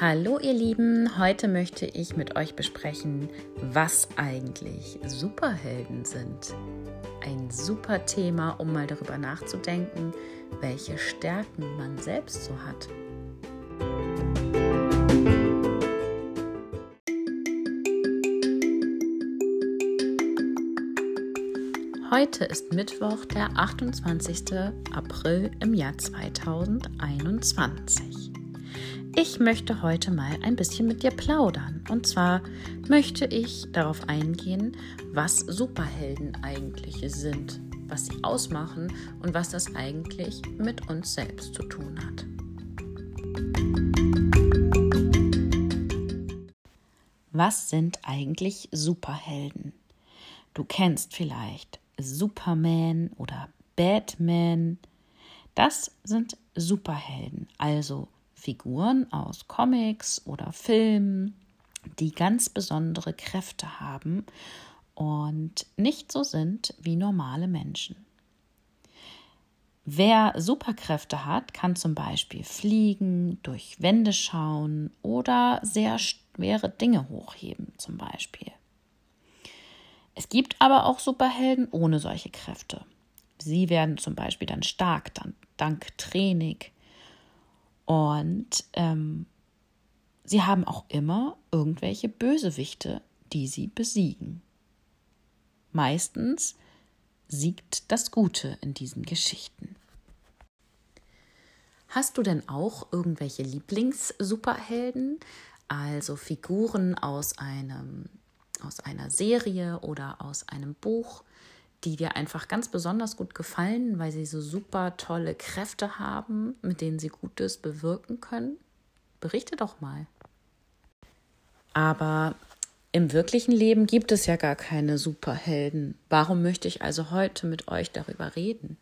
Hallo ihr Lieben, heute möchte ich mit euch besprechen, was eigentlich Superhelden sind. Ein super Thema, um mal darüber nachzudenken, welche Stärken man selbst so hat. Heute ist Mittwoch, der 28. April im Jahr 2021. Ich möchte heute mal ein bisschen mit dir plaudern. Und zwar möchte ich darauf eingehen, was Superhelden eigentlich sind, was sie ausmachen und was das eigentlich mit uns selbst zu tun hat. Was sind eigentlich Superhelden? Du kennst vielleicht Superman oder Batman. Das sind Superhelden, also Figuren aus Comics oder Filmen, die ganz besondere Kräfte haben und nicht so sind wie normale Menschen. Wer Superkräfte hat, kann zum Beispiel fliegen, durch Wände schauen oder sehr schwere Dinge hochheben, zum Beispiel. Es gibt aber auch Superhelden ohne solche Kräfte. Sie werden zum Beispiel dann stark dann, dank Training. Und ähm, sie haben auch immer irgendwelche Bösewichte, die sie besiegen. Meistens siegt das Gute in diesen Geschichten. Hast du denn auch irgendwelche Lieblings-Superhelden, also Figuren aus einem aus einer Serie oder aus einem Buch, die dir einfach ganz besonders gut gefallen, weil sie so super tolle Kräfte haben, mit denen sie Gutes bewirken können? Berichte doch mal. Aber im wirklichen Leben gibt es ja gar keine Superhelden. Warum möchte ich also heute mit euch darüber reden?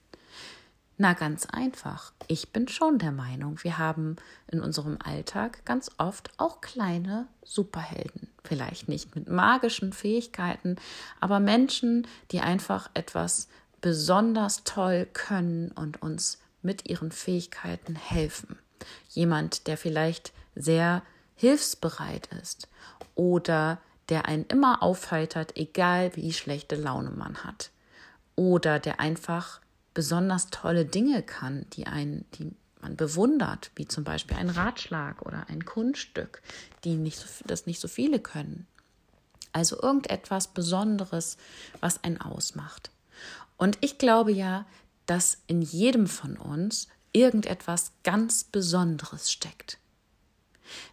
Na ganz einfach. Ich bin schon der Meinung, wir haben in unserem Alltag ganz oft auch kleine Superhelden. Vielleicht nicht mit magischen Fähigkeiten, aber Menschen, die einfach etwas besonders toll können und uns mit ihren Fähigkeiten helfen. Jemand, der vielleicht sehr hilfsbereit ist oder der einen immer aufheitert, egal wie schlechte Laune man hat. Oder der einfach besonders tolle Dinge kann, die einen, die man bewundert, wie zum Beispiel ein Ratschlag oder ein Kunststück, die nicht so, das nicht so viele können. Also irgendetwas Besonderes, was einen ausmacht. Und ich glaube ja, dass in jedem von uns irgendetwas ganz Besonderes steckt.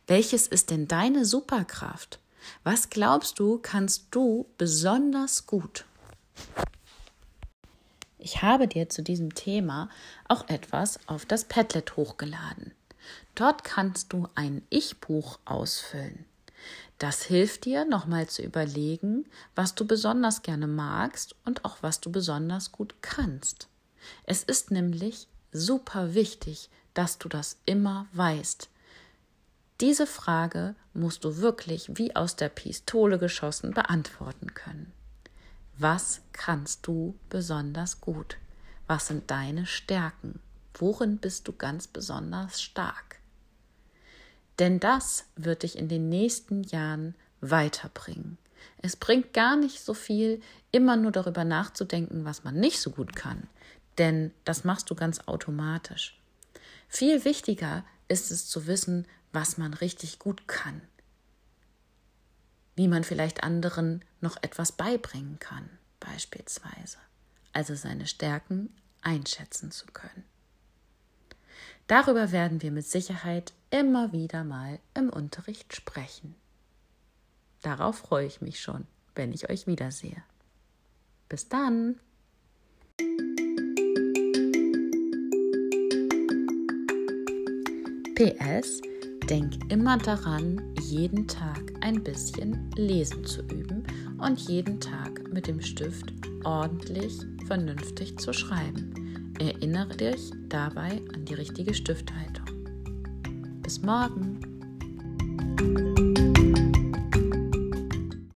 Welches ist denn deine Superkraft? Was glaubst du, kannst du besonders gut? Ich habe dir zu diesem Thema auch etwas auf das Padlet hochgeladen. Dort kannst du ein Ich-Buch ausfüllen. Das hilft dir, nochmal zu überlegen, was du besonders gerne magst und auch was du besonders gut kannst. Es ist nämlich super wichtig, dass du das immer weißt. Diese Frage musst du wirklich wie aus der Pistole geschossen beantworten können. Was kannst du besonders gut? Was sind deine Stärken? Worin bist du ganz besonders stark? Denn das wird dich in den nächsten Jahren weiterbringen. Es bringt gar nicht so viel, immer nur darüber nachzudenken, was man nicht so gut kann, denn das machst du ganz automatisch. Viel wichtiger ist es zu wissen, was man richtig gut kann, wie man vielleicht anderen noch etwas beibringen kann, beispielsweise. Also seine Stärken einschätzen zu können. Darüber werden wir mit Sicherheit immer wieder mal im Unterricht sprechen. Darauf freue ich mich schon, wenn ich euch wiedersehe. Bis dann! PS Denk immer daran, jeden Tag ein bisschen lesen zu üben und jeden Tag mit dem Stift ordentlich, vernünftig zu schreiben. Erinnere dich dabei an die richtige Stifthaltung. Bis morgen!